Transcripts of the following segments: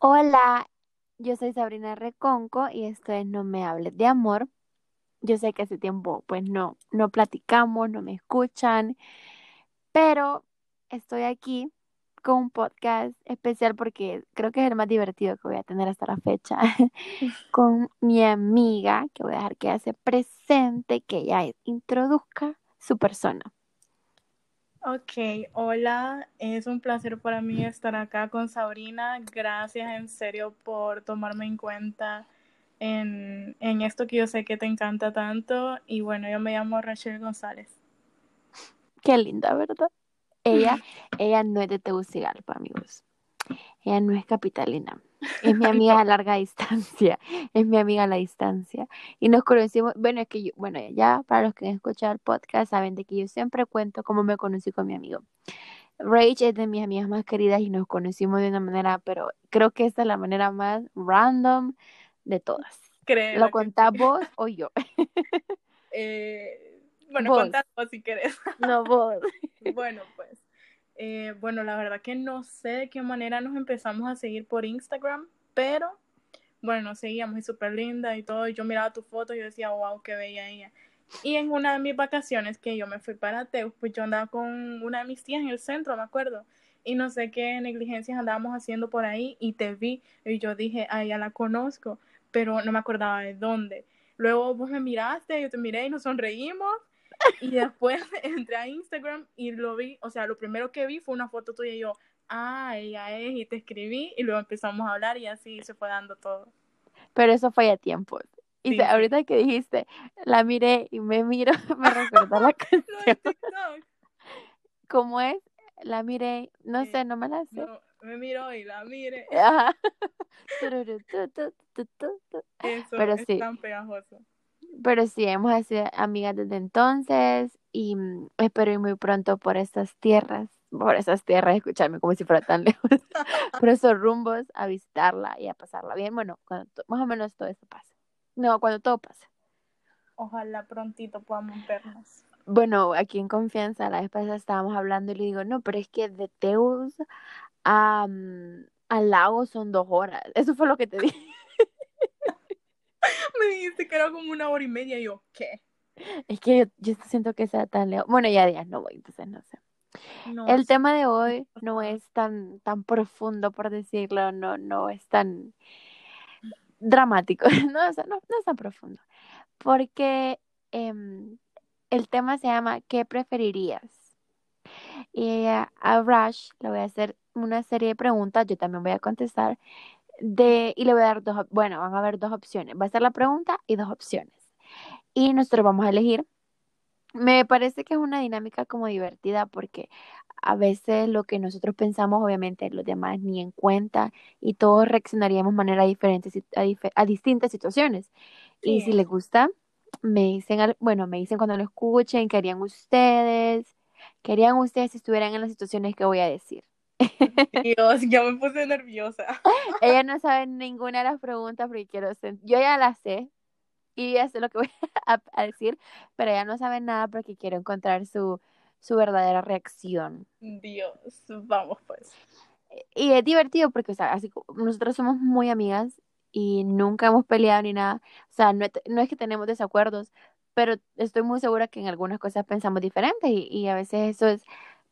Hola, yo soy Sabrina Reconco y esto es No me hables de amor. Yo sé que hace tiempo pues no, no platicamos, no me escuchan, pero estoy aquí con un podcast especial porque creo que es el más divertido que voy a tener hasta la fecha, con mi amiga, que voy a dejar que ella se presente, que ella introduzca su persona. Ok, hola, es un placer para mí estar acá con Sabrina. Gracias en serio por tomarme en cuenta en, en esto que yo sé que te encanta tanto. Y bueno, yo me llamo Rachel González. Qué linda, ¿verdad? Ella, ella no es de Tegucigalpa, amigos. Ella no es capitalina. Es mi amiga a larga distancia. Es mi amiga a la distancia. Y nos conocimos, bueno, es que yo, bueno, ya para los que han escuchado el podcast saben de que yo siempre cuento cómo me conocí con mi amigo. Rage es de mis amigas más queridas y nos conocimos de una manera, pero creo que esta es la manera más random de todas. Creo. ¿Lo contás vos o yo? eh, bueno, contás vos si querés. No, vos. bueno, pues. Eh, bueno, la verdad que no sé de qué manera nos empezamos a seguir por Instagram, pero bueno, nos seguíamos y súper linda y todo. Y yo miraba tu foto y decía, wow, qué bella ella. Y en una de mis vacaciones que yo me fui para Teus, pues yo andaba con una de mis tías en el centro, me acuerdo. Y no sé qué negligencias andábamos haciendo por ahí y te vi. Y yo dije, a ella la conozco, pero no me acordaba de dónde. Luego vos me miraste, yo te miré y nos sonreímos. Y después entré a Instagram y lo vi, o sea, lo primero que vi fue una foto tuya y yo, ah, ella es, y te escribí y luego empezamos a hablar y así se fue dando todo. Pero eso fue a tiempo. Y sí, ahorita que dijiste, la miré y me miro, me recuerda la canción. ¿Cómo es? La miré, no sé, no me la sé. No, me miro y la mire. Ajá. Eso Pero es sí. tan pegajoso. Pero sí, hemos sido amigas desde entonces y mm, espero ir muy pronto por estas tierras, por esas tierras, escucharme como si fuera tan lejos, por esos rumbos, a visitarla y a pasarla bien. Bueno, cuando más o menos todo esto pasa. No, cuando todo pasa. Ojalá prontito podamos vernos. Bueno, aquí en confianza, la vez pasada estábamos hablando y le digo, no, pero es que de Teus a, um, al lago son dos horas. Eso fue lo que te dije. Me dijiste que era como una hora y media y yo, ¿qué? Es que yo, yo siento que sea tan lejos. Bueno, ya días no voy, entonces no sé. No El sé. tema de hoy no es tan, tan profundo, por decirlo, no, no es tan dramático, no, o sea, no, no es tan profundo, porque em, el tema se llama ¿qué preferirías? Y a, a Rush le voy a hacer una serie de preguntas, yo también voy a contestar, de, y le voy a dar dos, bueno, van a haber dos opciones, va a ser la pregunta y dos opciones, y nosotros vamos a elegir. Me parece que es una dinámica como divertida porque a veces lo que nosotros pensamos, obviamente, los demás ni en cuenta y todos reaccionaríamos de manera diferente a, dif- a distintas situaciones. Y si les gusta, me dicen, al- bueno, me dicen cuando lo escuchen, ¿qué harían ustedes? ¿Qué harían ustedes si estuvieran en las situaciones que voy a decir? Dios, ya me puse nerviosa. Ella no sabe ninguna de las preguntas porque quiero, sen- yo ya las sé y ya sé lo que voy a, a decir, pero ella no sabe nada porque quiero encontrar su, su verdadera reacción. Dios, vamos pues. Y es divertido porque, o sea, así nosotros somos muy amigas y nunca hemos peleado ni nada. O sea, no, es- no es que tenemos desacuerdos, pero estoy muy segura que en algunas cosas pensamos diferentes y, y a veces eso es,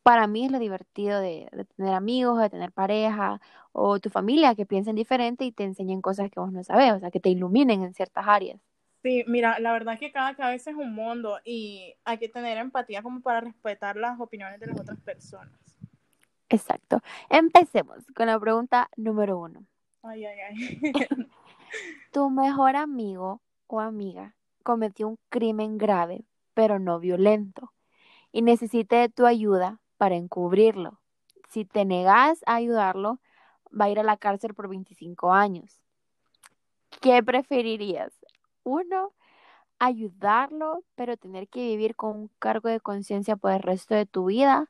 para mí es lo divertido de, de tener amigos, de tener pareja o tu familia que piensen diferente y te enseñen cosas que vos no sabes, o sea, que te iluminen en ciertas áreas. Sí, mira, la verdad que cada cabeza es un mundo y hay que tener empatía como para respetar las opiniones de las otras personas. Exacto. Empecemos con la pregunta número uno. Ay, ay, ay. Tu mejor amigo o amiga cometió un crimen grave, pero no violento, y necesita de tu ayuda para encubrirlo. Si te negas a ayudarlo, va a ir a la cárcel por 25 años. ¿Qué preferirías? Uno, ayudarlo, pero tener que vivir con un cargo de conciencia por el resto de tu vida.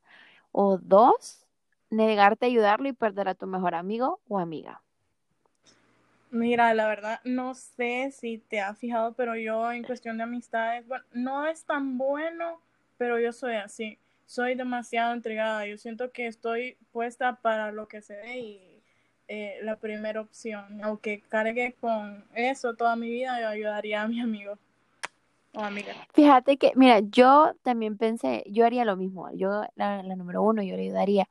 O dos, negarte a ayudarlo y perder a tu mejor amigo o amiga. Mira, la verdad, no sé si te has fijado, pero yo en cuestión de amistades, no es tan bueno, pero yo soy así. Soy demasiado entregada. Yo siento que estoy puesta para lo que se dé y eh, la primera opción. Aunque cargue con eso toda mi vida, yo ayudaría a mi amigo o amiga. Fíjate que, mira, yo también pensé, yo haría lo mismo. Yo, la, la número uno, yo le ayudaría.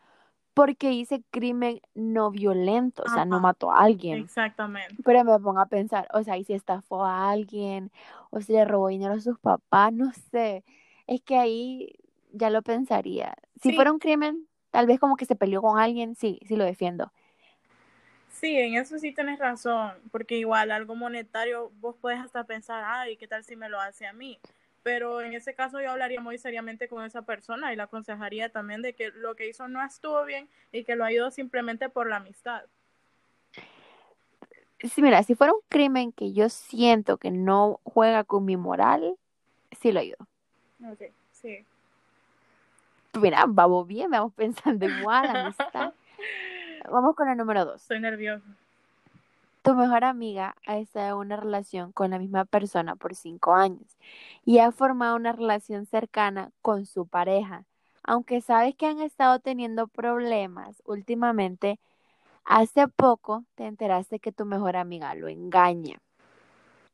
Porque hice crimen no violento, o sea, no mató a alguien. Exactamente. Pero me pongo a pensar, o sea, y si estafó a alguien, o si le robó dinero a sus papás, no sé. Es que ahí ya lo pensaría. Si Sí. fuera un crimen, tal vez como que se peleó con alguien, sí, sí lo defiendo. Sí, en eso sí tienes razón, porque igual algo monetario vos puedes hasta pensar, ay, ¿qué tal si me lo hace a mí? Pero en ese caso yo hablaría muy seriamente con esa persona y le aconsejaría también de que lo que hizo no estuvo bien y que lo ayudó simplemente por la amistad. Sí, mira, si fuera un crimen que yo siento que no juega con mi moral, sí lo ayudo. Ok, sí. Mira, vamos bien, vamos pensando igual, amistad. Vamos con el número dos. Estoy nerviosa. Tu mejor amiga ha estado en una relación con la misma persona por cinco años y ha formado una relación cercana con su pareja. Aunque sabes que han estado teniendo problemas últimamente, hace poco te enteraste que tu mejor amiga lo engaña.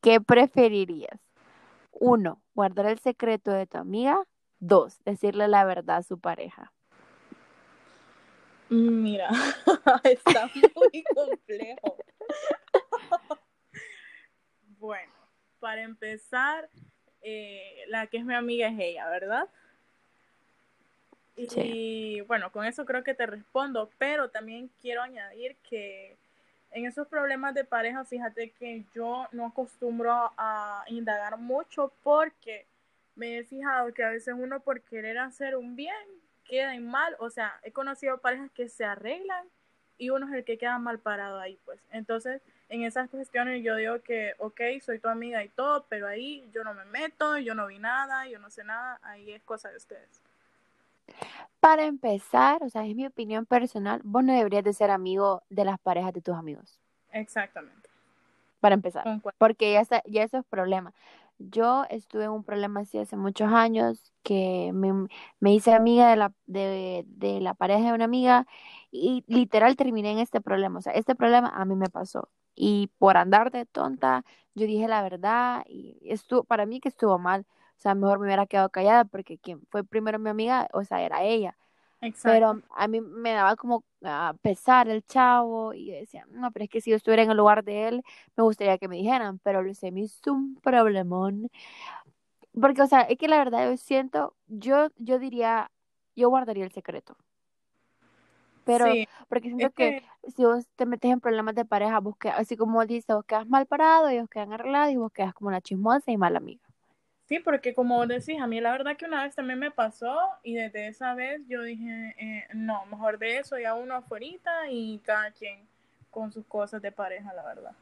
¿Qué preferirías? Uno, guardar el secreto de tu amiga. Dos, decirle la verdad a su pareja. Mira, está muy complejo. bueno, para empezar, eh, la que es mi amiga es ella, ¿verdad? Y Sí. bueno, con eso creo que te respondo, pero también quiero añadir que en esos problemas de pareja, fíjate que yo no acostumbro a indagar mucho porque me he fijado que a veces uno por querer hacer un bien queda en mal, o sea, he conocido parejas que se arreglan y uno es el que queda mal parado ahí, pues. Entonces, en esas cuestiones yo digo que, ok, soy tu amiga y todo, pero ahí yo no me meto, yo no vi nada, yo no sé nada, ahí es cosa de ustedes. Para empezar, o sea, es mi opinión personal, vos no deberías de ser amigo de las parejas de tus amigos. Exactamente. Para empezar. Porque ya, está, ya eso es problema. Yo estuve en un problema así hace muchos años que me, me hice amiga de la, de, de la pareja de una amiga y literal terminé en este problema. O sea, este problema a mí me pasó. Y por andar de tonta, yo dije la verdad y estuvo, para mí que estuvo mal. O sea, mejor me hubiera quedado callada porque quien fue primero mi amiga, o sea, era ella. Exacto. Pero a mí me daba como a pesar el chavo y decía, no, pero es que si yo estuviera en el lugar de él, me gustaría que me dijeran, pero se me hizo un problemón. Porque, o sea, es que la verdad yo siento, yo, yo diría, yo guardaría el secreto. Pero, sí, porque siento es que, que si vos te metes en problemas de pareja, vos quedas, así como dice, vos quedas mal parado, ellos quedan arreglados y vos quedas como una chismosa y mala amiga. Sí, porque como decís, a mí la verdad que una vez también me pasó y desde esa vez yo dije, eh, no, mejor de eso ya uno afuera y cada quien con sus cosas de pareja, la verdad.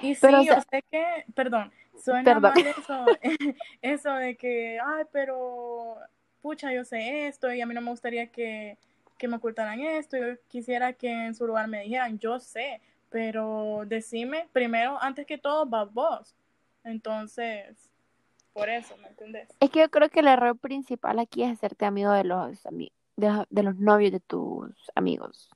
Y sí, Pero, o yo sea, sé que, perdón, suena perdón. mal eso, eso de que, ay, pero, pucha, yo sé esto y a mí no me gustaría que, que me ocultaran esto, yo quisiera que en su lugar me dijeran, yo sé, pero decime primero, antes que todo, vas vos. Entonces, por eso, ¿me entendés? Es que yo creo que el error principal aquí es hacerte amigo de los, de, los- de los novios de tus amigos.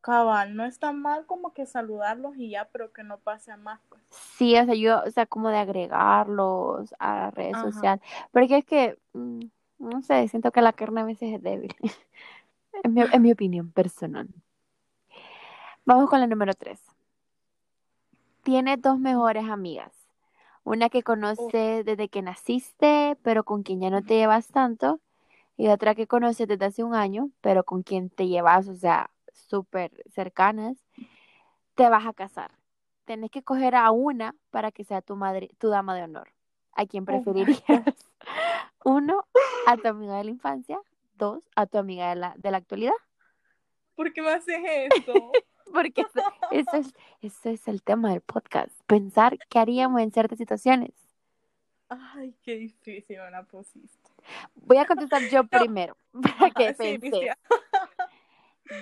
Cabal, no es tan mal como que saludarlos y ya, pero que no pase a más, pues. Sí, o sea, yo, o sea, como de agregarlos a las redes Ajá. sociales. Porque es que, mm, no sé, siento que la carne a veces es débil. En mi, en mi opinión personal. Vamos con la número tres. Tienes dos mejores amigas. Una que Uf, conoces desde que naciste, pero con quien ya no te llevas tanto. Y otra que conoces desde hace un año, pero con quien te llevas, o sea, súper cercanas. Te vas a casar. Tenés que coger a una para que sea tu madre, tu dama de honor. ¿A quién oh preferirías? Uno, a tu amiga de la infancia. Dos, a tu amiga de la, de la actualidad. ¿Por qué me haces esto? Porque eso, es, eso es el tema del podcast. Pensar qué haríamos en ciertas situaciones. Ay, qué difícil me la pusiste. Voy a contestar yo No, primero para que sí.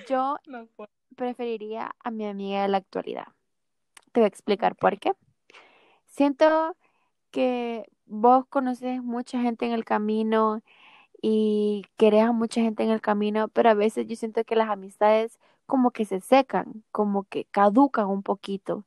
Yo No preferiría a mi amiga de la actualidad. Te voy a explicar por qué. Siento que vos conoces mucha gente en el camino y querés a mucha gente en el camino, pero a veces yo siento que las amistades como que se secan, como que caducan un poquito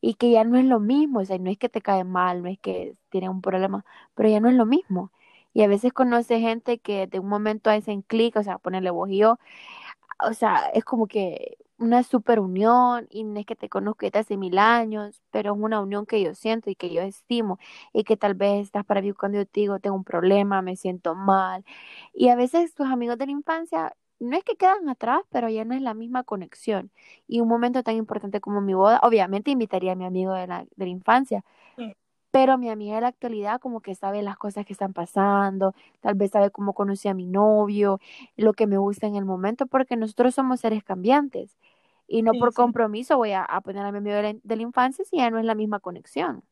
y que ya no es lo mismo, o sea, no es que te cae mal, no es que tiene un problema, pero ya no es lo mismo. Y a veces conoce gente que de un momento hacen clic, o sea, ponerle vos y o sea, es como que una super unión y no es que te conozco desde hace mil años, pero es una unión que yo siento y que yo estimo y que tal vez estás para mí cuando yo te digo tengo un problema, me siento mal. Y a veces tus amigos de la infancia no es que quedan atrás, pero ya no es la misma conexión. Y un momento tan importante como mi boda, obviamente invitaría a mi amigo de la, de la infancia, pero mi amiga de la actualidad como que sabe las cosas que están pasando, tal vez sabe cómo conocí a mi novio, lo que me gusta en el momento, porque nosotros somos seres cambiantes. Y no por compromiso voy a, poner a mi amigo de la, de la infancia si ya no es la misma conexión.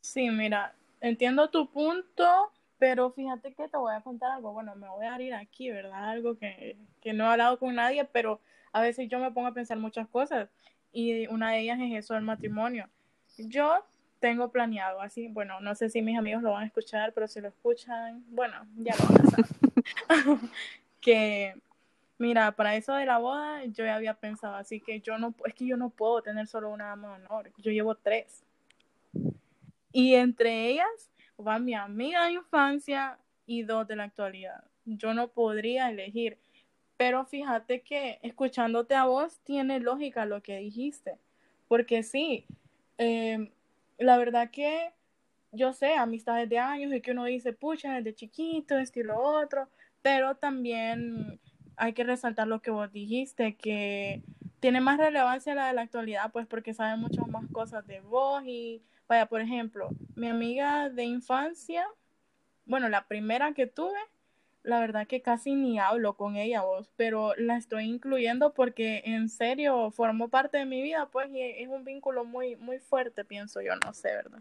Sí, mira, entiendo tu punto, pero fíjate que te voy a contar algo. Bueno, me voy a abrir aquí, ¿verdad? Algo que, que no he hablado con nadie, pero a veces yo me pongo a pensar muchas cosas. Y una de ellas es eso del matrimonio. Yo tengo planeado así, bueno, no sé si mis amigos lo van a escuchar, pero si lo escuchan, bueno, ya lo van a saber. que, mira, para eso de la boda yo ya había pensado, así que yo no, es que yo no puedo tener solo una dama de honor, yo llevo tres. Y entre ellas va mi amiga de infancia y dos de la actualidad. Yo no podría elegir. Pero fíjate que escuchándote a vos tiene lógica lo que dijiste. Porque sí, em, la verdad que yo sé, amistades de años y que uno dice, pucha, desde chiquito, esto y lo otro. Pero también hay que resaltar lo que vos dijiste, que tiene más relevancia la de la actualidad, pues porque sabe muchas más cosas de vos y Vaya, por ejemplo, mi amiga de infancia, bueno, la primera que tuve, la verdad que casi ni hablo con ella vos, pero la estoy incluyendo porque en serio formó parte de mi vida, pues, y es un vínculo muy, muy fuerte, pienso yo, no sé, ¿verdad?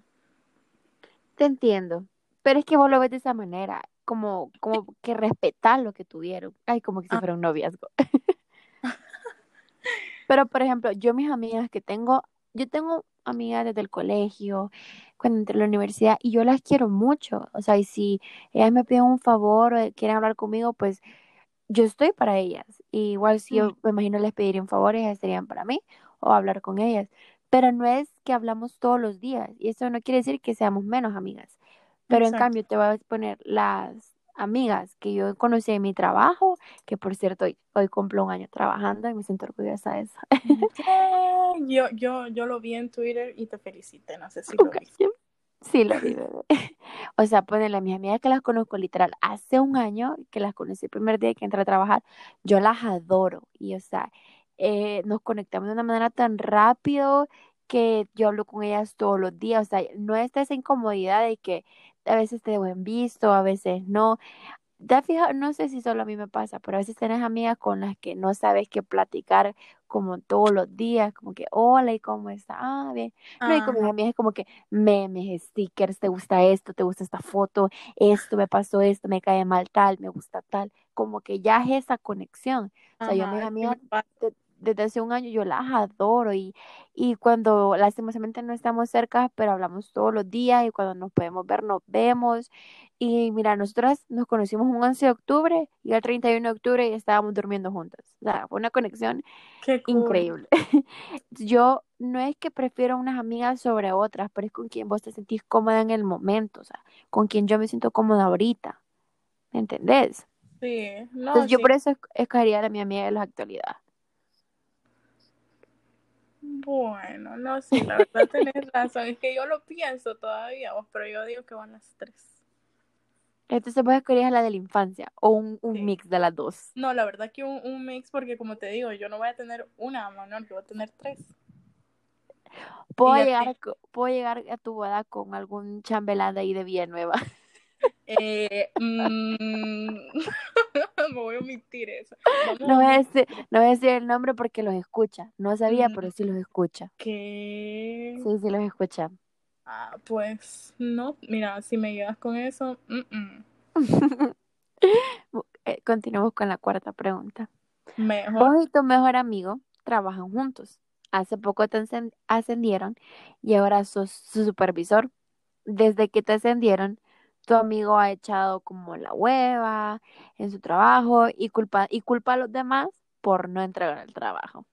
Te entiendo, pero es que vos lo ves de esa manera, como, como que respetar lo que tuvieron. Ay, como que si ah. fuera un noviazgo. pero, por ejemplo, yo mis amigas que tengo, yo tengo amigas desde el colegio, cuando entré a la universidad, y yo las quiero mucho. O sea, y si ellas me piden un favor o quieren hablar conmigo, pues yo estoy para ellas. igual si yo me imagino les pediría un favor, ellas serían para mí, o hablar con ellas. Pero no es que hablamos todos los días, y eso no quiere decir que seamos menos amigas. Pero en cambio, te voy a poner las amigas que yo conocí en mi trabajo, que por cierto hoy, hoy cumplo un año trabajando y me siento orgullosa de eso. yo, yo, yo lo vi en Twitter y te felicité, no sé si lo viste. Sí, lo vi, bebé. O sea, ponele a mis amigas que las conozco literal hace un año, que las conocí el primer día que entré a trabajar, yo las adoro. Y, o sea, eh, nos conectamos de una manera tan rápido que yo hablo con ellas todos los días. O sea, no está esa incomodidad de que a veces te dejo en visto, a veces no. Te fijado, no sé si solo a mí me pasa, pero a veces tienes amigas con las que no sabes qué platicar como todos los días, como que hola y cómo está, ah, bien. No, y con mis amigas es como que memes, stickers, te gusta esto, te gusta esta foto, esto me pasó esto, me cae mal tal, me gusta tal, como que ya es esa conexión. O sea, yo mis amigas desde hace un año yo las adoro y, y cuando lastimosamente no estamos cerca, pero hablamos todos los días y cuando nos podemos ver, nos vemos. Y mira, nosotras nos conocimos un 11 de octubre y el 31 de octubre estábamos durmiendo juntas. O sea, fue una conexión increíble. yo no es que prefiero unas amigas sobre otras, pero es con quien vos te sentís cómoda en el momento, o sea, con quien yo me siento cómoda ahorita. ¿Me entendés? Sí, no, Entonces yo por eso escogería a mi amiga de la actualidad. Bueno, no, sí, la verdad tenés razón. Es que yo lo pienso todavía, pero yo digo que van las tres. Entonces vos escogerías la de la infancia o un, mix de las dos. No, la verdad que un, mix porque como te digo, yo no voy a tener una manual, que voy a tener tres. Puedo llegar, a, puedo llegar a tu boda con algún chambelán de ahí de Villanueva. Eh, mm, me voy a omitir eso. no, voy a decir, no voy a decir el nombre porque los escucha. No sabía, pero sí los escucha. ¿Qué? Sí, sí los escucha. Ah, pues no, mira, si me ayudas con eso. Eh, continuamos con la cuarta pregunta. Mejor. Vos y tu mejor amigo trabajan juntos. Hace poco te ascendieron y ahora sos su supervisor. Desde que te ascendieron, tu amigo ha echado como la hueva en su trabajo y culpa, y culpa a los demás, por no entregar el trabajo.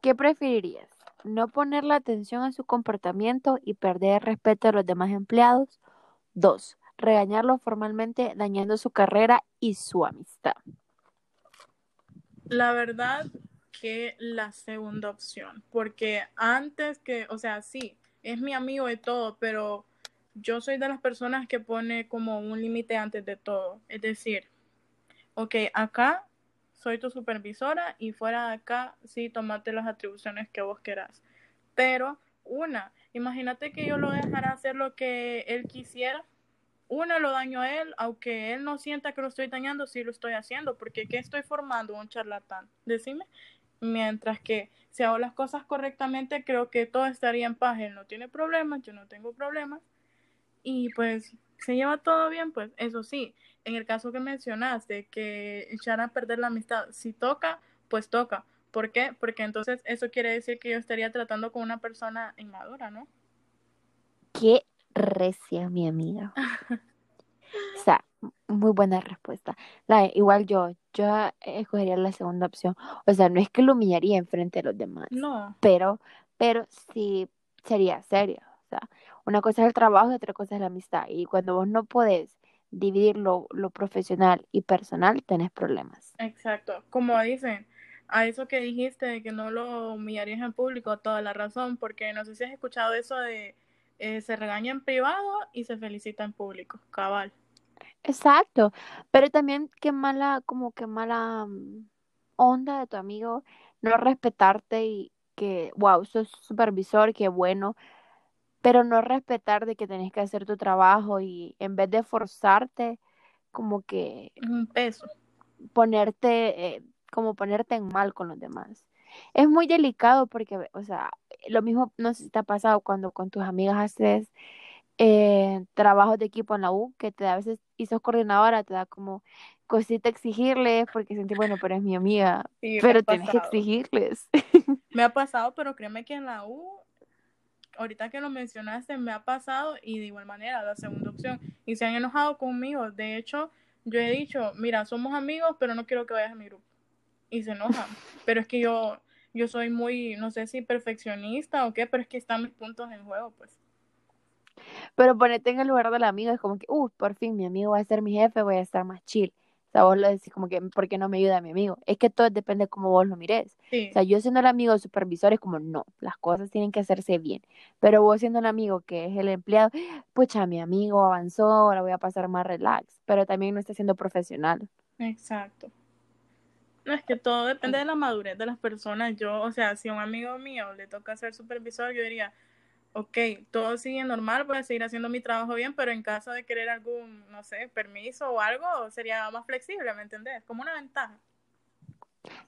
¿Qué preferirías? ¿No ponerle atención a su comportamiento y perder el respeto de los demás empleados? Dos, regañarlo formalmente dañando su carrera y su amistad. La verdad que la segunda opción, porque antes que, o sea, sí, es mi amigo de todo, pero yo soy de las personas que pone como un límite antes de todo. Es decir, ok, acá soy tu supervisora y fuera de acá sí tomate las atribuciones que vos querás. Pero una, imagínate que yo lo dejara hacer lo que él quisiera. Una lo daño a él, aunque él no sienta que lo estoy dañando, sí lo estoy haciendo, porque ¿qué estoy formando? Un charlatán. Decime. Mientras que si hago las cosas correctamente, creo que todo estaría en paz. Él no tiene problemas, yo no tengo problemas. Y pues se lleva todo bien, pues eso sí, en el caso que mencionaste, que echar a perder la amistad, si toca, pues toca. ¿Por qué? Porque entonces eso quiere decir que yo estaría tratando con una persona inmadura, ¿no? Qué recia, mi amiga. o sea, muy buena respuesta. La, igual yo, yo escogería la segunda opción. O sea, no es que lo humillaría enfrente de los demás. No. Pero, pero sí sería serio. Una cosa es el trabajo y otra cosa es la amistad. Y cuando vos no podés dividir lo, lo profesional y personal, tenés problemas. Exacto. Como dicen, a eso que dijiste de que no lo humillarías en público, toda la razón, porque no sé si has escuchado eso de eh, se regaña en privado y se felicita en público, cabal. Exacto, pero también qué mala, como qué mala mm, onda de tu amigo no respetarte y que, wow, sos supervisor, qué bueno, pero no respetar de que tenés que hacer tu trabajo y en vez de forzarte, como que Un peso. ponerte, eh, como ponerte en mal con los demás. Es muy delicado porque, o sea, lo mismo no sé si te ha pasado cuando con tus amigas haces eh, trabajos de equipo en la U, que te da a veces, y sos coordinadora, te da como cosita exigirles porque sentí, bueno, pero es mi amiga, Sí, pero tienes que exigirles. Me ha pasado, pero créeme que en la U, ahorita que lo mencionaste, me ha pasado y de igual manera, la segunda opción. Y se han enojado conmigo. De hecho, yo he dicho, mira, somos amigos, pero no quiero que vayas a mi grupo. Y se enojan. Pero es que yo, yo soy muy, no sé si perfeccionista o qué, pero es que están mis puntos en juego, pues. Pero ponerte en el lugar del amigo es como que, uh, por fin mi amigo va a ser mi jefe, voy a estar más chill. O sea, vos lo decís como que, ¿por qué no me ayuda mi amigo? Es que todo depende de cómo vos lo mires. Sí, O sea, yo siendo el amigo supervisor es como, no, las cosas tienen que hacerse bien. Pero vos siendo el amigo que es el empleado, pucha, mi amigo avanzó, ahora voy a pasar más relax. Pero también no está siendo profesional. exacto. No, es que todo depende de la madurez de las personas. Yo, o sea, si a un amigo mío le toca ser supervisor, yo diría, ok, todo sigue normal, voy a seguir haciendo mi trabajo bien, pero en caso de querer algún, no sé, permiso o algo, sería más flexible, ¿me entendés? Como una ventaja.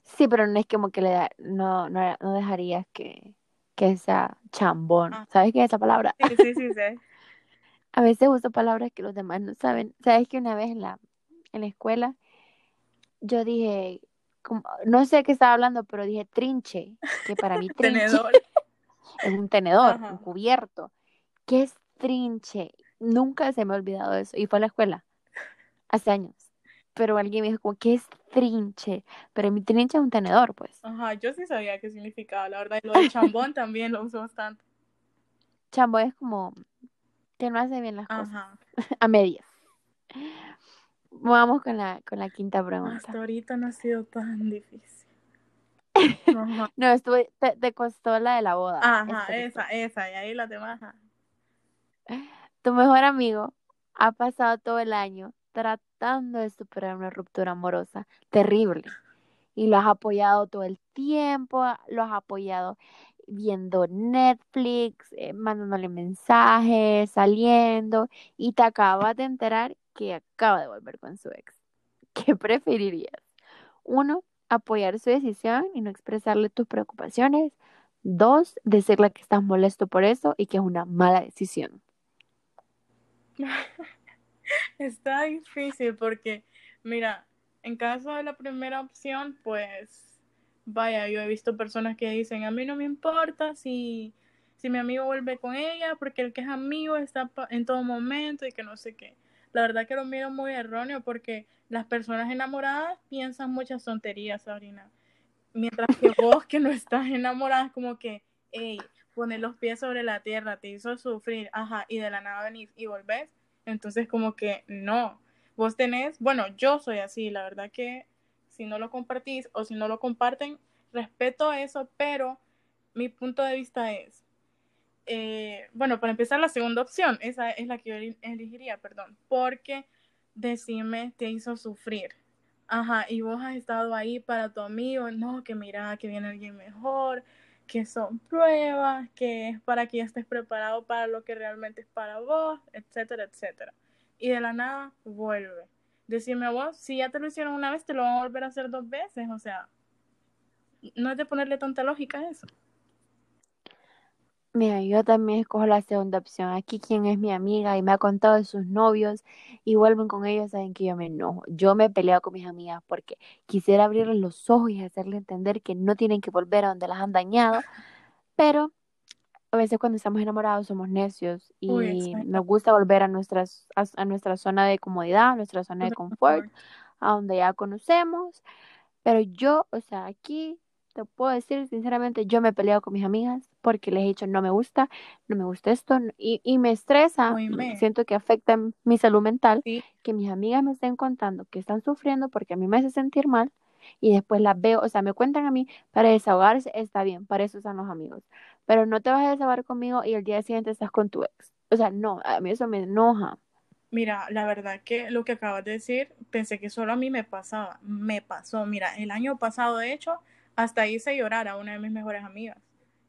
Sí, pero no es como que le da, no, no, no dejarías que, que sea chambón. Ah. ¿Sabes qué es esa palabra? Sí, sí, sí, sí. A veces uso palabras que los demás no saben. ¿Sabes que una vez en la, en la escuela yo dije, como- no sé qué estaba hablando, pero dije trinche, que para mí trinche Tenedor. Es un tenedor, Ajá. un cubierto. ¿Qué es trinche? Nunca se me ha olvidado eso. Y fue a la escuela, hace años. Pero alguien me dijo como, ¿qué es trinche? Pero mi trinche es un tenedor, pues. Ajá, yo sí sabía qué significaba, la verdad. Y lo de chambón también lo uso bastante. Chambo es como que no hace bien las cosas, Ajá. a medias. Vamos con la, con la quinta pregunta. Hasta ahorita no ha sido tan difícil. Ajá, No, estuve, te, te costó la de la boda. Ajá, Esa esa. Y ahí las demás. Tu mejor amigo ha pasado todo el año tratando de superar una ruptura amorosa terrible y lo has apoyado todo el tiempo, lo has apoyado viendo Netflix, eh, mandándole mensajes, saliendo y te acabas de enterar que acaba de volver con su ex. ¿Qué preferirías? Uno, apoyar su decisión y no expresarle tus preocupaciones. Dos, decirle que estás molesto por eso y que es una mala decisión. Está difícil porque, mira, en caso de la primera opción, pues, vaya, yo he visto personas que dicen, a mí no me importa si, si mi amigo vuelve con ella, porque el que es amigo está en todo momento y que no sé qué. La verdad que lo miro muy erróneo porque las personas enamoradas piensan muchas tonterías, Sabrina. Mientras que vos que no estás enamorada, como que, hey, poner los pies sobre la tierra, te hizo sufrir, ajá, y de la nada venís y volvés. Entonces como que no, vos tenés, bueno, yo soy así, la verdad que si no lo compartís o si no lo comparten, respeto eso, pero mi punto de vista es, eh, bueno, para empezar la segunda opción, esa es la que yo elegiría, perdón, porque decime te hizo sufrir. Ajá, y vos has estado ahí para tu amigo, no, que mira, que viene alguien mejor, que son pruebas, que es para que ya estés preparado para lo que realmente es para vos, etcétera, etcétera. Y de la nada vuelve. Decime vos, si ya te lo hicieron una vez, te lo van a volver a hacer dos veces, o sea, no es de ponerle tanta lógica a eso. Mira, yo también escojo la segunda opción. Aquí quien es mi amiga y me ha contado de sus novios y vuelven con ellos, saben que yo me enojo. Yo me he peleado con mis amigas porque quisiera abrirles los ojos y hacerle entender que no tienen que volver a donde las han dañado, pero a veces cuando estamos enamorados somos necios y nos gusta volver a, nuestras, a, nuestra zona de comodidad, a nuestra zona de confort, a donde ya conocemos. Pero yo, o sea, aquí te puedo decir sinceramente, yo me he peleado con mis amigas porque les he dicho no me gusta, no me gusta esto y, y me estresa, siento que afecta mi salud mental, que mis amigas me estén contando que están sufriendo porque a mí me hace sentir mal y después las veo, o sea, me cuentan a mí para desahogarse, está bien, para eso están los amigos, pero no te vas a desahogar conmigo y el día siguiente estás con tu ex, o sea, no, a mí eso me enoja. Mira, la verdad que lo que acabas de decir, pensé que solo a mí me pasaba, me pasó, mira, el año pasado de hecho, hasta hice llorar a una de mis mejores amigas.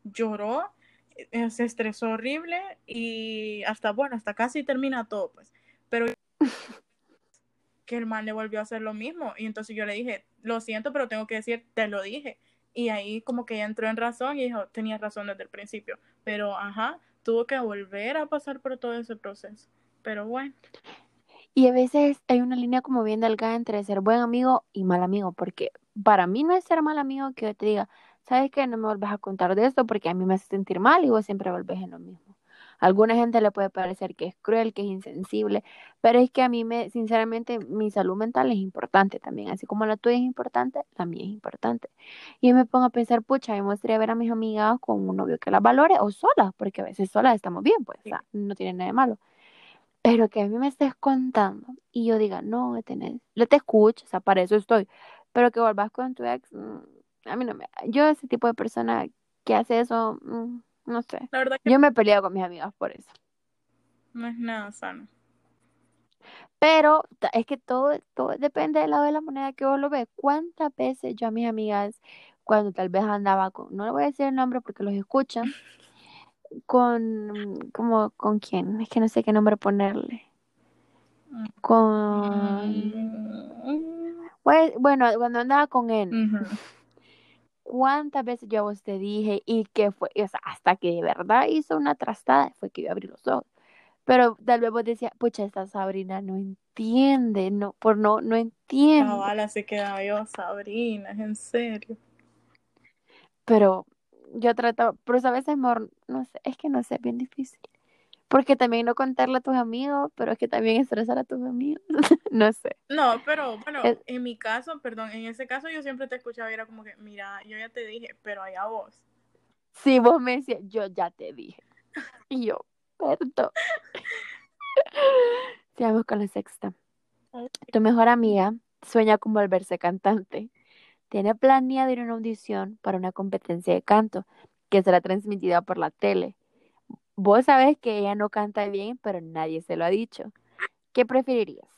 Lloró, eh, se estresó horrible y hasta, bueno, hasta casi termina todo, pues. Pero que el man le volvió a hacer lo mismo. Y entonces yo le dije, lo siento, pero tengo que decir, te lo dije. Y ahí como que ella entró en razón y dijo, tenías razón desde el principio. Pero, ajá, tuvo que volver a pasar por todo ese proceso. Pero bueno. Y a veces hay una línea como bien delgada entre ser buen amigo y mal amigo, porque para mí no es ser mal amigo que yo te diga, ¿sabes qué? No me vuelves a contar de esto porque a mí me hace sentir mal y vos siempre volvés en lo mismo. A alguna gente le puede parecer que es cruel, que es insensible, pero es que a mí me, sinceramente, mi salud mental es importante también, así como la tuya es importante, la mía es importante. Y yo me pongo a pensar, pucha, me gustaría ver a mis amigas con un novio que las valore o solas, porque a veces solas estamos bien, pues, o sea, no tiene nada de malo. Pero que a mí me estés contando y yo diga, no, tenés, le te escucho, o sea, para eso estoy, pero que volvas con tu ex, mm, a mí no me... Yo ese tipo de persona que hace eso, mm, no sé. Yo me he peleado con mis amigas por eso. No es nada sano. Pero es que todo, todo depende del lado de la moneda que vos lo ves. ¿Cuántas veces yo a mis amigas, cuando tal vez andaba con, no le voy a decir el nombre porque los escuchan, con, como, ¿con quién? Es que no sé qué nombre ponerle. Mm. Con... Pues, bueno, cuando andaba con él, ¿cuántas veces yo a vos te dije y que fue, o sea, hasta que de verdad hizo una trastada, fue que yo abrí los ojos. Pero tal vez vos decías, pucha, esta Sabrina no entiende, no, por no, no entiende. Cabala se queda yo, Sabrina, es en serio. Pero yo trato, pero a veces, no sé, es que no sé, es bien difícil. Porque también no contarle a tus amigos, pero es que también estresar a tus amigos. no sé. No, pero bueno, en mi caso, perdón, en ese caso yo siempre te escuchaba y era como que, mira, yo ya te dije, pero allá vos. Sí, vos me decías, yo ya te dije. Y yo, perdón. Sigamos con la sexta. Tu mejor amiga sueña con volverse cantante. Tiene planeado ir a una audición para una competencia de canto que será transmitida por la tele. Vos sabés que ella no canta bien, pero nadie se lo ha dicho. ¿Qué preferirías?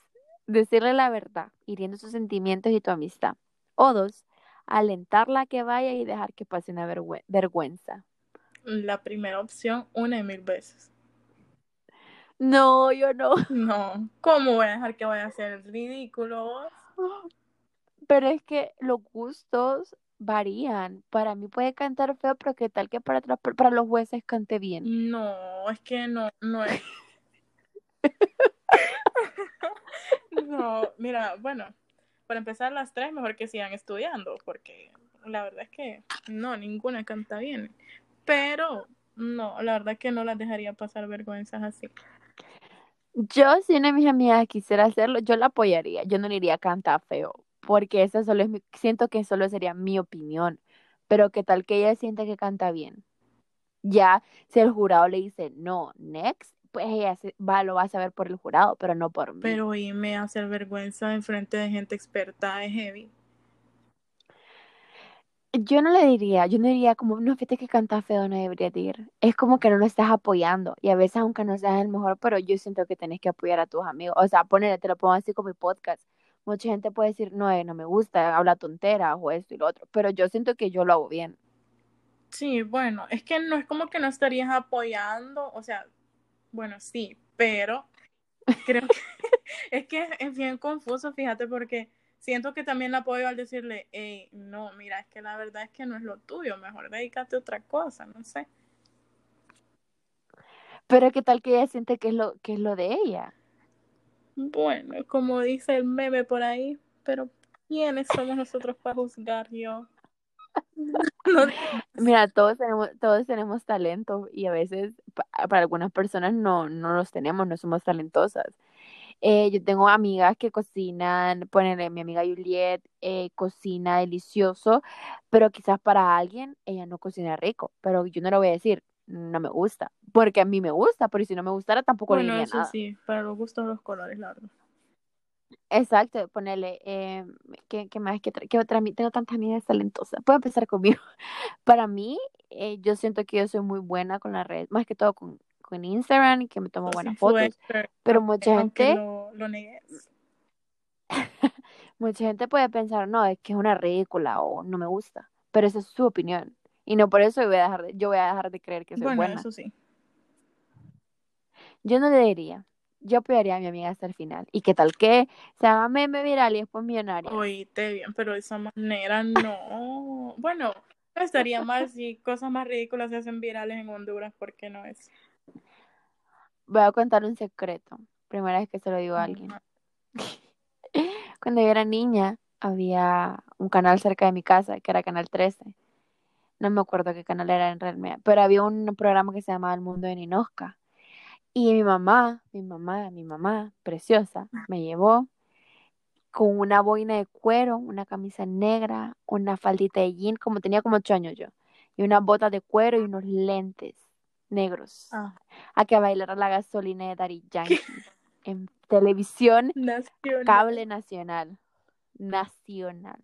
Decirle la verdad, hiriendo sus sentimientos y tu amistad. O dos, alentarla a que vaya y dejar que pase una vergüenza. La primera opción, una y mil veces. No, yo no. No, ¿cómo voy a dejar que vaya a ser ridículo? Pero es que los gustos varían. Para mí puede cantar feo, pero qué tal que para, para los jueces cante bien. No, es que no, no es. no, mira, bueno, para empezar las tres, mejor que sigan estudiando, porque la verdad es que no, ninguna canta bien. Pero no, la verdad es que no las dejaría pasar vergüenzas así. Yo, si una de mis amigas quisiera hacerlo, yo la apoyaría. Yo no le iría a cantar feo, porque esa solo es mi, siento que solo sería mi opinión. Pero qué tal que ella siente que canta bien. Ya, si el jurado le dice no, next, pues ella se- va, lo va a saber por el jurado, pero no por mí. Pero irme a hacer vergüenza en frente de gente experta es heavy. Yo no le diría, yo no diría como, no, fíjate que canta feo, no deberías de ir. Es como que no lo estás apoyando. Y a veces, aunque no seas el mejor, pero yo siento que tenés que apoyar a tus amigos. O sea, ponele, te lo pongo así con mi podcast. Mucha gente puede decir, no, eh, no me gusta, habla tonteras o esto y lo otro. Pero yo siento que yo lo hago bien. Sí, bueno, es que no es como que no estarías apoyando, o sea, bueno, sí, pero creo que es que es bien confuso, fíjate, porque siento que también la apoyo al decirle, hey, no, mira, es que la verdad es que no es lo tuyo, mejor dedícate a otra cosa, no sé. Pero qué tal que ella siente que es lo, que es lo de ella. Bueno, como dice el meme por ahí, pero ¿quiénes somos nosotros para juzgar yo? No, Mira, todos tenemos, todos tenemos talento y a veces pa- para algunas personas no, no los tenemos, no somos talentosas. Eh, yo tengo amigas que cocinan, ponele, mi amiga Juliet eh, cocina delicioso, pero quizás para alguien ella no cocina rico, pero yo no le voy a decir, no me gusta, porque a mí me gusta, pero si no me gustara tampoco le bueno, diría eso nada. sí, para los gustos los colores, la verdad. Exacto, ponele, eh, ¿qué, qué más? ¿Qué, otra- qué otra? Tengo tantas amigas talentosas. Puedo empezar conmigo. Para mí, eh, yo siento que yo soy muy buena con las redes, más que todo con, con Instagram y que me tomo buenas fotos. Pero mucha gente, lo, lo negues. mucha gente puede pensar, no, es que es una ridícula o no me gusta. Pero esa es su opinión. Y no por eso yo voy a dejar de, yo voy a dejar de creer que soy Bueno, buena. eso sí. Yo no le diría. Yo apoyaría a mi amiga hasta el final. ¿Y qué tal que se haga meme viral y después millonaria? Oíste bien, pero de esa manera no. Bueno, no estaría mal si cosas más ridículas se hacen virales en Honduras, ¿por qué no es? Voy a contar un secreto. Primera vez que se lo digo a alguien. Cuando yo era niña, había un canal cerca de mi casa, que era Canal 13. No me acuerdo qué canal era en realidad, pero había un programa que se llamaba El Mundo de Ninosca. Y mi mamá, mi mamá, mi mamá, preciosa, me llevó con una boina de cuero, una camisa negra, una faldita de jean, como tenía como ocho años yo, y unas botas de cuero y unos lentes negros, Ah, a que bailara la gasolina de Daddy Yankee en televisión nacional. Cable nacional. Nacional.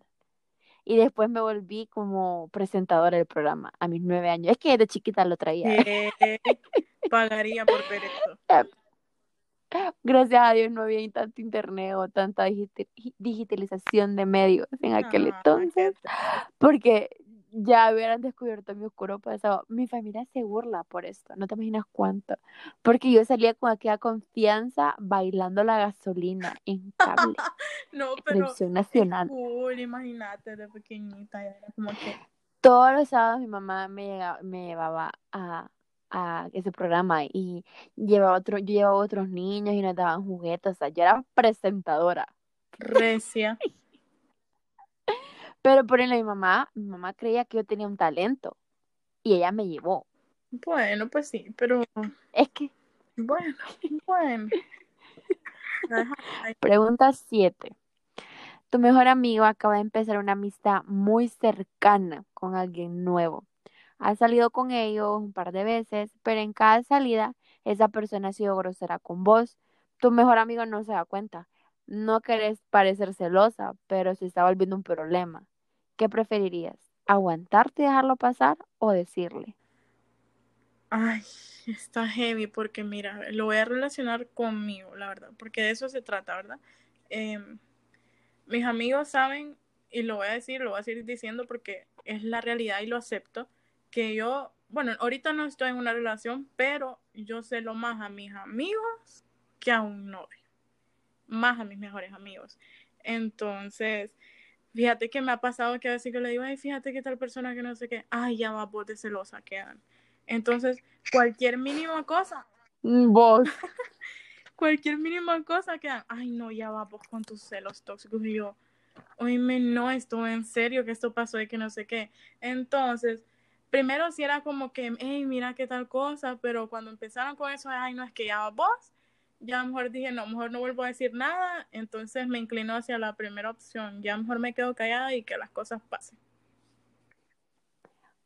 Y después me volví como presentadora del programa a mis nueve años. Es que desde chiquita lo traía. Eh, pagaría por ver esto. Gracias a Dios no había tanto internet o tanta digitalización de medios en aquel Ah, entonces. Porque ya hubieran descubierto mi oscuro pasado. Mi familia se burla por esto. No te imaginas cuánto. Porque yo salía con aquella confianza bailando la gasolina en cable. No, pero televisión nacional. cool, imagínate de pequeñita, era como que todos los sábados mi mamá me, llega- me llevaba a, a ese programa y llevaba otro, yo llevaba otros niños y nos daban juguetes, o sea, yo era presentadora. recia. Pero por ejemplo, mi mamá, mi mamá creía que yo tenía un talento y ella me llevó. Bueno, pues sí, pero Es que, bueno, bueno. Pregunta 7. Tu mejor amigo acaba de empezar una amistad muy cercana con alguien nuevo. Has salido con ellos un par de veces, pero en cada salida esa persona ha sido grosera con vos. Tu mejor amigo no se da cuenta. No querés parecer celosa, pero se está volviendo un problema. ¿Qué preferirías? ¿Aguantarte y dejarlo pasar o decirle? Ay, está heavy porque mira, lo voy a relacionar conmigo, la verdad, porque de eso se trata, ¿verdad? Em, mis amigos saben, y lo voy a decir, lo voy a seguir diciendo porque es la realidad y lo acepto, que yo, bueno, ahorita no estoy en una relación, pero yo sé lo más a mis amigos que a un novio, más a mis mejores amigos. Entonces, fíjate que me ha pasado que a veces que le digo, ay, fíjate que tal persona que no sé qué, ay, ya va, vos de celosa quedan. Entonces, cualquier mínima cosa, Vos. cualquier mínima cosa quedan, ay, no, ya va, vos con tus celos tóxicos. Y yo, oíme, no, esto en serio, que esto pasó y que no sé qué. Entonces, primero sí era como que, hey, mira qué tal cosa, pero cuando empezaron con eso, ay, no, es que ya va vos, ya mejor dije, no, mejor no vuelvo a decir nada, entonces me inclino hacia la primera opción, ya mejor me quedo callada y que las cosas pasen.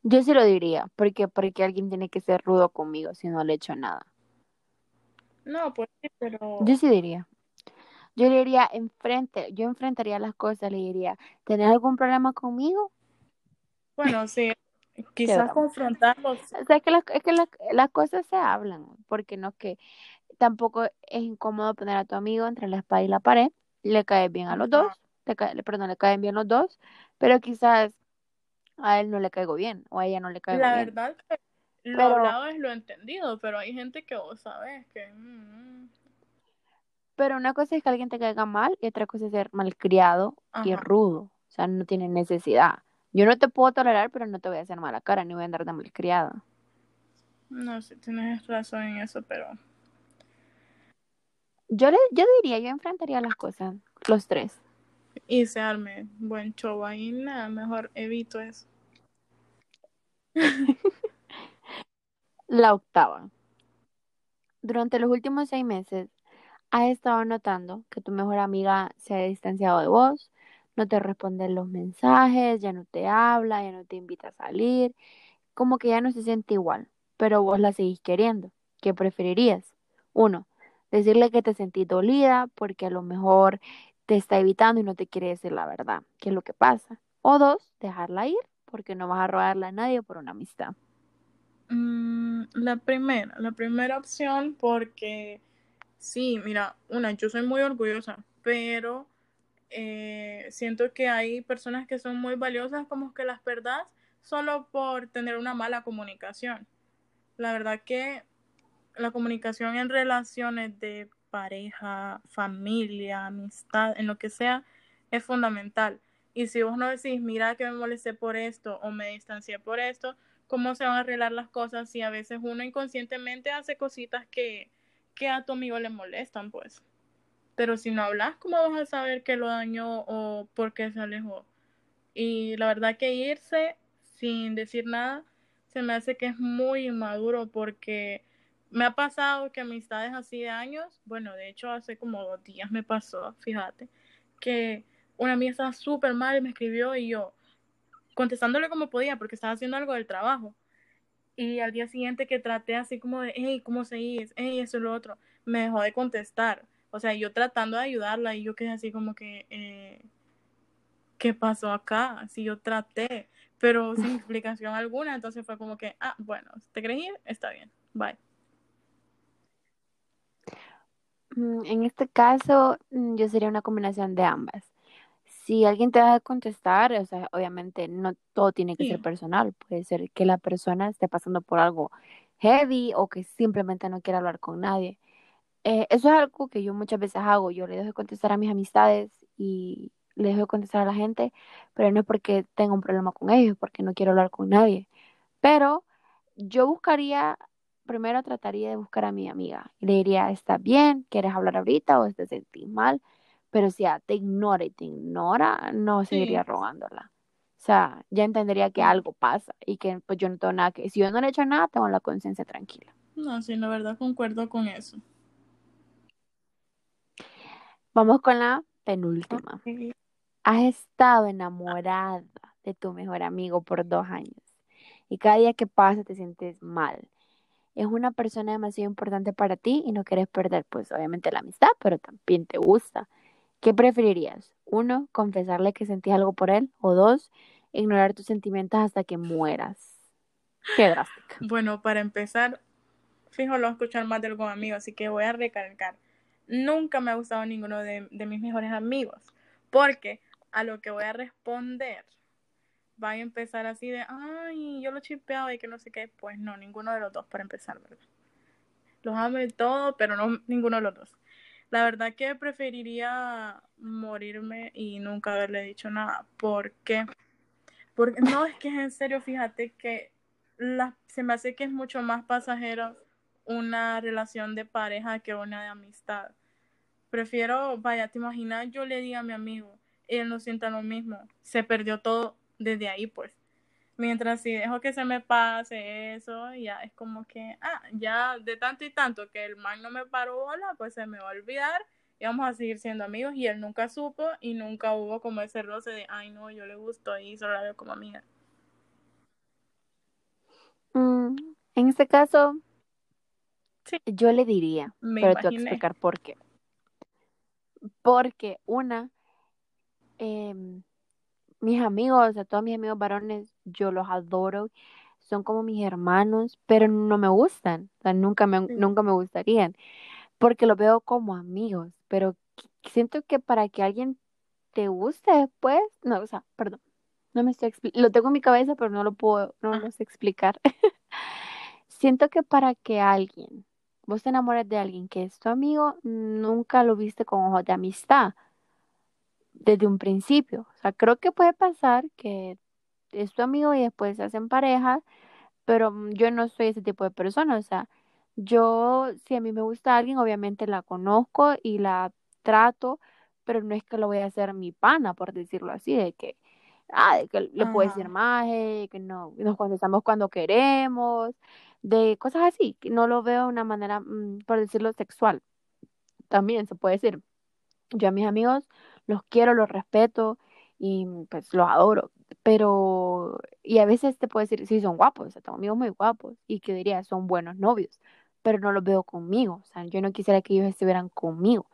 Yo sí lo diría, porque porque alguien tiene que ser rudo conmigo si no le he hecho nada. No, pues sí, pero... Yo sí diría. Yo le diría, enfrente, yo enfrentaría las cosas, le diría, ¿tenés algún problema conmigo? Bueno, sí, quizás confrontarlos. O sea, es que, las, es que las, las cosas se hablan, porque no que tampoco es incómodo poner a tu amigo entre la espada y la pared, le cae bien a los dos, le cae, perdón, le caen bien los dos, pero quizás a él no le caigo bien o a ella no le caigo La bien. verdad que lo Pero- hablado es lo entendido, pero hay gente que vos sabes que... mm, Pero una cosa es que alguien te caiga mal y otra cosa es ser malcriado y rudo. O sea, no tiene necesidad. Yo no te puedo tolerar, pero no te voy a hacer mala cara ni voy a andar de malcriada. no sé, tienes razón en eso, pero... Yo, le, yo diría, yo enfrentaría las cosas, los tres. Y se arme buen show ahí, nada, mejor evito eso. La octava. Durante los últimos seis meses, has estado notando que tu mejor amiga se ha distanciado de vos, no te responde los mensajes, ya no te habla, ya no te invita a salir, como que ya no se siente igual, pero vos la seguís queriendo. ¿Qué preferirías? Uno, decirle que te sentís dolida porque a lo mejor te está evitando y no te quiere decir la verdad, qué es lo que pasa. O dos, dejarla ir porque no vas a robarle a nadie por una amistad. Mm, la primera, la primera opción porque sí, mira, una, yo soy muy orgullosa, pero eh, siento que hay personas que son muy valiosas como que las perdás solo por tener una mala comunicación. La verdad que la comunicación en relaciones de pareja, familia, amistad, en lo que sea, es fundamental. Y si vos no decís, mira que me molesté por esto o me distancié por esto, ¿cómo se van a arreglar las cosas si a veces uno inconscientemente hace cositas que, que a tu amigo le molestan, pues? Pero si no hablas, ¿cómo vas a saber que lo dañó o por qué se alejó? Y la verdad que irse sin decir nada se me hace que es muy inmaduro porque me ha pasado que amistades así de años, bueno, de hecho hace como dos días me pasó, fíjate, que una amiga estaba súper mal y me escribió y yo contestándole como podía porque estaba haciendo algo del trabajo. Y al día siguiente que traté así como de, hey, ¿cómo seguís? Hey, eso y lo otro, me dejó de contestar. O sea, yo tratando de ayudarla y yo quedé así como que, eh, ¿qué pasó acá? Si yo traté, pero sin explicación alguna, entonces fue como que, ah, bueno, te querés ir, está bien, bye. Mm, En este caso, mm, yo sería una combinación de ambas. Si alguien te va a contestar, o sea, obviamente no todo tiene que ser personal. Puede ser que la persona esté pasando por algo heavy o que simplemente no quiera hablar con nadie. Eh, eso es algo que yo muchas veces hago. Yo le dejo de contestar a mis amistades y le dejo de contestar a la gente, pero no es porque tenga un problema con ellos, es porque no quiero hablar con nadie. Pero yo buscaría, primero trataría de buscar a mi amiga y le diría, ¿estás bien? ¿Quieres hablar ahorita o te sentís mal? Pero si ya te ignora y te ignora, no seguiría rogándola. O sea, ya entendería que algo pasa y que pues yo no tengo nada que, si yo no le he hecho nada, tengo la conciencia tranquila. No, sí, la verdad concuerdo con eso. Vamos con la penúltima. Has estado enamorada de tu mejor amigo por dos años y cada día que pasa te sientes mal. Es una persona demasiado importante para ti y no quieres perder, pues obviamente la amistad, pero también te gusta. ¿Qué preferirías? Uno, confesarle que sentís algo por él o dos, ignorar tus sentimientos hasta que mueras. Qué drástica. Bueno, para empezar, fijo, lo escuchar más de algún amigo, así que voy a recalcar. Nunca me ha gustado ninguno de mis mejores amigos, porque a lo que voy a responder va a empezar así de, ay, yo lo chipeaba y que no sé qué. Pues no, ninguno de los dos para empezar, ¿verdad? Los amo y todo, pero no ninguno de los dos. La verdad que preferiría morirme y nunca haberle dicho nada. ¿Por qué? Porque no, es que es en serio, fíjate que la, se me hace que es mucho más pasajero una relación de pareja que una de amistad. Prefiero, vaya, te imaginas, yo le diga a mi amigo, él no sienta lo mismo, se perdió todo desde ahí, pues. Mientras si dejo que se me pase eso, ya es como que, ah, ya de tanto y tanto que el man no me paró bola, pues se me va a olvidar y vamos a seguir siendo amigos y él nunca supo y nunca hubo como ese roce de, ay no, yo le gusto y solo la veo como amiga. Mm, en este caso, sí. yo le diría, me pero te voy a explicar por qué. Porque una, eh, mis amigos, o sea, todos mis amigos varones, yo los adoro, son como mis hermanos, pero no me gustan, o sea, nunca me, nunca me gustarían, porque los veo como amigos, pero siento que para que alguien te guste después, no, o sea, perdón, no me estoy lo tengo en mi cabeza, pero no lo puedo, no lo sé explicar. siento que para que alguien, vos te enamores de alguien que es tu amigo, nunca lo viste con ojos de amistad desde un principio. O sea, creo que puede pasar que es tu amigo y después se hacen pareja, pero mm, yo no soy ese tipo de persona. O sea, yo, si a mí me gusta alguien, obviamente la conozco y la trato, pero no es que lo voy a hacer mi pana, por decirlo así, de que, ah, de que le puedo decir más, que no, nos contestamos cuando queremos, de cosas así, que no lo veo de una manera, mm, por decirlo, sexual. También se puede decir. Yo a mis amigos los quiero, los respeto y pues los adoro. Pero, y a veces te puedo decir, sí, son guapos, o sea, tengo amigos muy guapos y que diría, son buenos novios, pero no los veo conmigo, o sea, yo no quisiera que ellos estuvieran conmigo.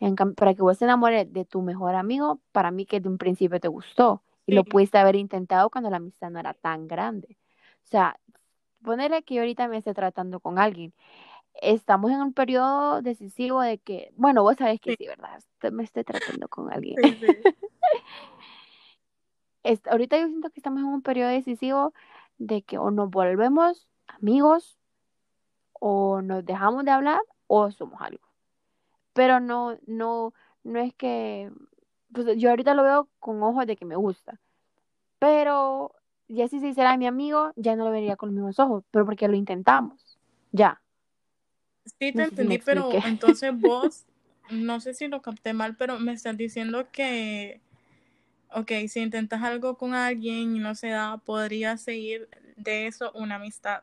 En para que vos te enamores de tu mejor amigo, para mí que de un principio te gustó y lo pudiste haber intentado cuando la amistad no era tan grande. O sea, ponerle que yo ahorita me esté tratando con alguien estamos en un periodo decisivo de que, bueno, vos sabés que sí, ¿verdad? Me estoy tratando con alguien. ahorita yo siento que estamos en un periodo decisivo de que o nos volvemos amigos o nos dejamos de hablar o somos algo. Pero no, no, no es que, pues yo ahorita lo veo con ojos de que me gusta. Pero ya si se hiciera mi amigo, ya no lo vería con los mismos ojos, pero porque lo intentamos. Ya. Sí, te entendí, pero entonces vos, no sé si lo capté mal, pero me estás diciendo que, ok, si intentas algo con alguien y no se da, podría seguir de eso una amistad.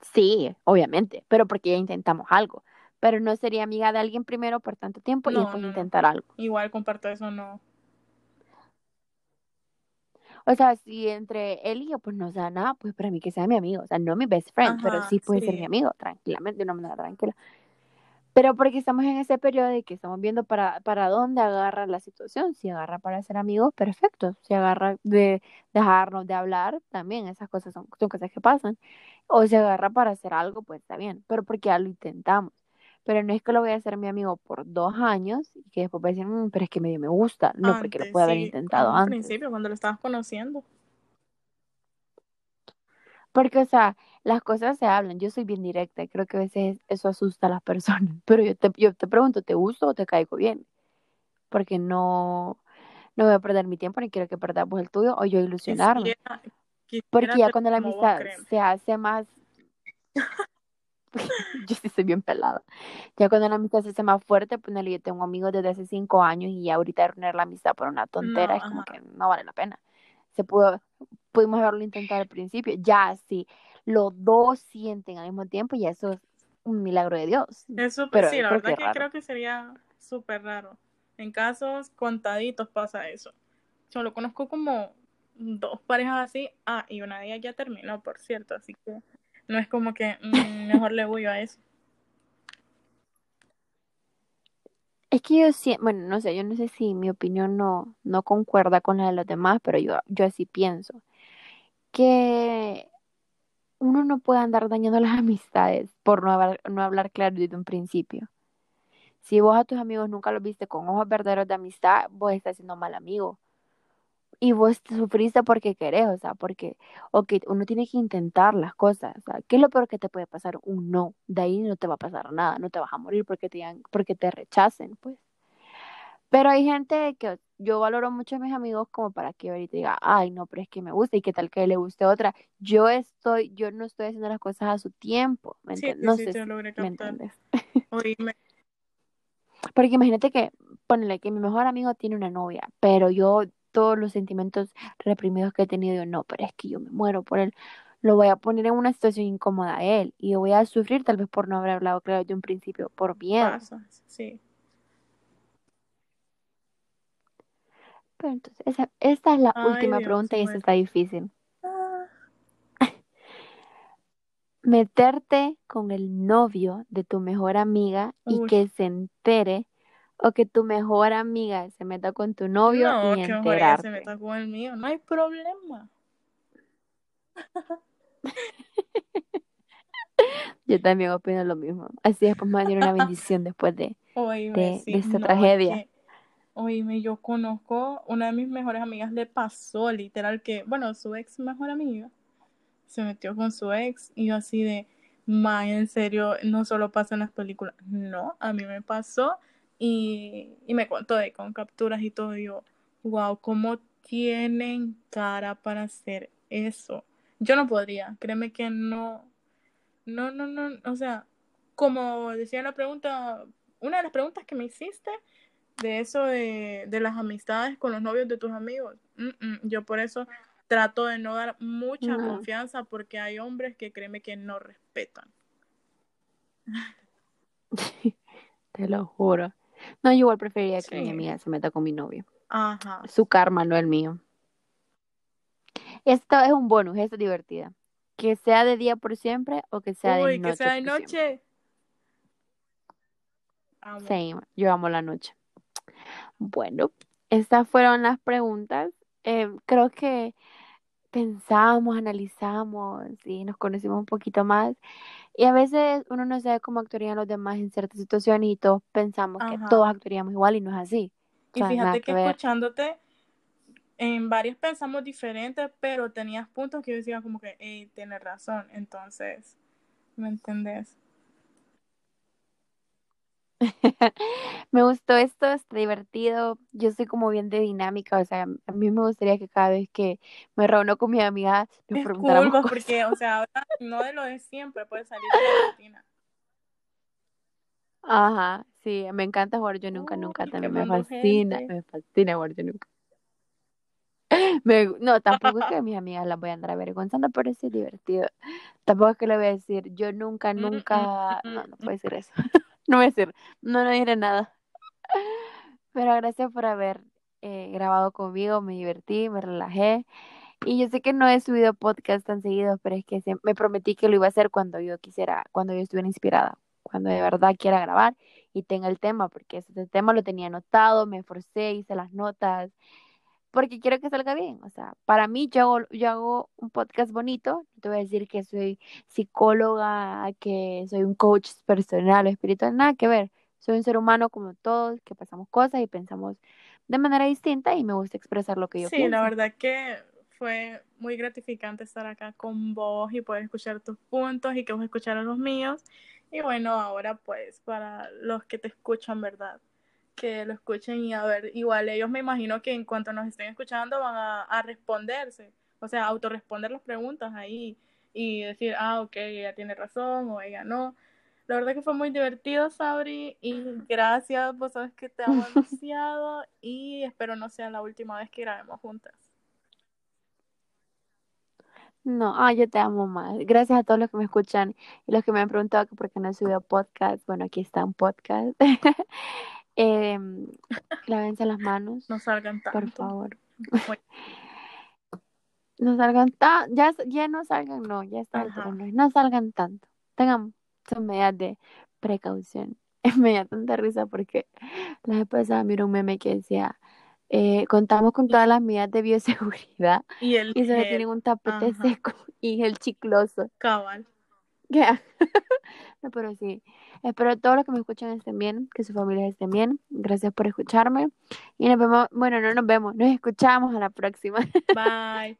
Sí, obviamente, pero porque ya intentamos algo. Pero no sería amiga de alguien primero por tanto tiempo y después intentar algo. Igual comparto eso, no. O sea, si entre él y yo, pues no sea nada, pues para mí que sea mi amigo. O sea, no mi best friend, pero sí puede ser mi amigo, tranquilamente, de una manera tranquila. Pero porque estamos en ese periodo de que estamos viendo para, para dónde agarra la situación. Si agarra para ser amigos, perfecto. Si agarra de dejarnos de hablar, también esas cosas son, son cosas que pasan. O si agarra para hacer algo, pues está bien. Pero porque ya lo intentamos pero no es que lo voy a hacer mi amigo por dos años y que después va a decir, mm, pero es que medio me gusta, no, porque lo puede haber intentado antes. Al principio, cuando lo estabas conociendo. Porque, o sea, las cosas se hablan, yo soy bien directa, creo que a veces eso asusta a las personas, pero yo te, yo te pregunto, ¿te gusto o te caigo bien? Porque no, no voy a perder mi tiempo ni quiero que perdamos el tuyo o yo ilusionarme. porque ya cuando la amistad se hace más yo sí soy bien pelada. Ya cuando la amistad se hace más fuerte, pues yo tengo amigos desde hace cinco años y ahorita reunir la amistad por una tontera es como que no vale la pena. Se pudo, pudimos haberlo intentado al principio. Ya, si los dos sienten al mismo tiempo, y eso es un milagro de Dios. Eso, pero sí, la verdad que, creo que sería súper raro. En casos contaditos pasa eso. Yo lo conozco como dos parejas así. Ah, y una de ellas ya terminó, por cierto, así que no es como que mm, mejor le huyo a eso. Es que yo sí, bueno, no sé, yo no sé si mi opinión no, no concuerda con la de los demás, pero yo, yo así pienso. Que uno no puede andar dañando las amistades por no hablar, no hablar claro desde un principio. Si vos a tus amigos nunca los viste con ojos verdaderos de amistad, vos estás siendo mal amigo y vos sufriste porque querés, o sea, porque, uno tiene que intentar las cosas, o sea, ¿qué es lo peor que te puede pasar? Un no, de ahí no te va a pasar nada, no te vas a morir porque te, porque te rechacen, pues. Pero hay gente que yo valoro mucho a mis amigos como para que ahorita diga, ay, no, pero es que me gusta y qué tal que le guste otra. Yo estoy, yo no estoy haciendo las cosas a su tiempo, ¿me entiendes? no sé ¿me entiendes? Porque imagínate que, ponle que mi mejor amigo tiene una novia, pero yo todos los sentimientos reprimidos que he tenido. Yo, no, pero es que yo me muero por él. Lo voy a poner en una situación incómoda a él y voy a sufrir tal vez por no haber hablado claro de un principio, por miedo. Pasa, sí. Pero entonces, esa, esta es la Ay, última Dios, pregunta y esta está difícil. Ah, Meterte con el novio de tu mejor amiga y que se entere o que tu mejor amiga se meta con tu novio no, y que mejor ella se enterarte. meta con el mío. No hay problema. Yo también opino lo mismo. Así después me va a venir una bendición después de... Oíme, de- sí, de esta no, es tragedia. que, oíme, yo conozco, una de mis mejores amigas le pasó literal que, bueno, su ex mejor amiga se metió con su ex y yo así de, ma, en serio, no solo pasa en las películas, no, a mí me pasó y, y me contó de con capturas y todo, y yo, wow, cómo tienen cara para hacer eso. Yo no podría, créeme que no, no, no, no, o sea, como decía la pregunta, una de las preguntas que me hiciste de eso de, de las amistades con los novios de tus amigos, mm, mm, yo por eso trato de no dar mucha No. confianza porque hay hombres que créeme que no respetan. Te lo juro. No, yo igual preferiría que mi amiga se meta con mi novio. Ajá. Su karma, no el mío. Esto es un bonus, esto es divertida. Que sea de día por siempre o que sea de Uy, noche. que sea de noche. Amo. Yo amo la noche. Bueno, estas fueron las preguntas. Eh, creo que pensamos, analizamos y nos conocimos un poquito más. Y a veces uno no sabe cómo actuarían los demás en ciertas situaciones y todos pensamos que todos actuaríamos igual y no es así. O Y sea, fíjate que escuchándote, en varios pensamos diferentes, pero tenías puntos que yo decía como que, hey, tienes razón. Entonces, ¿me entendés? Me gustó esto, está divertido. Yo soy como bien de dinámica, o sea, a mí me gustaría que cada vez que me reúno con mis amigas nos preguntáramos cosas. porque, o sea, ahora no de lo de siempre, puede salir de la rutina. Ajá, sí, me encanta jugar yo nunca, nunca también me fascina, gente. me fascina jugar yo nunca. Me- no, tampoco es que a mis amigas las voy a andar avergonzando, pero sí es divertido. Tampoco es que le voy a decir, yo nunca, Mm, nunca, mm, no, no mm. puedo decir eso. No voy a decir, no, no diré nada. Pero gracias por haber eh, grabado conmigo, me divertí, me relajé. Y yo sé que no he subido podcast tan seguido, pero es que me prometí que lo iba a hacer cuando yo quisiera, cuando yo estuviera inspirada, cuando de verdad quiera grabar y tenga el tema, porque ese tema lo tenía anotado, me esforcé, hice las notas, porque quiero que salga bien. O sea, para mí yo hago, yo hago un podcast bonito, no te voy a decir que soy psicóloga, que soy un coach personal o espiritual, nada que ver. Soy un ser humano como todos, que pasamos cosas y pensamos de manera distinta y me gusta expresar lo que yo Sí, pienso. la verdad que fue muy gratificante estar acá con vos y poder escuchar tus puntos y que vos escucharas los míos. Y bueno, ahora pues para los que te escuchan, ¿verdad? Que lo escuchen y a ver, igual ellos me imagino que en cuanto nos estén escuchando van a, a responderse, o sea, autorresponder las preguntas ahí y decir, ah, ok, ella tiene razón o ella no. La verdad que fue muy divertido, Sabri, y gracias, vos sabes que te amo demasiado y espero no sea la última vez que grabemos juntas. No, ah, yo te amo más. Gracias a todos los que me escuchan y los que me han preguntado que por qué no he subido podcast. Bueno, aquí está un podcast. eh, lávense las manos, No salgan tanto. por favor. No salgan tan, ya, ya no salgan, no, ya alto, no, no salgan tanto. Tengan sus medidas de precaución. Me da tanta risa porque la vez pasada miré un meme que decía, eh, contamos con todas las medidas de bioseguridad Y el y solo gel, tienen un tapete Ajá. seco y el chicloso. cabal. Ya. No, pero sí. Espero todos los que me escuchan estén bien, que sus familias estén bien. Gracias por escucharme. Y nos vemos, bueno, no nos vemos, nos escuchamos a la próxima. Bye.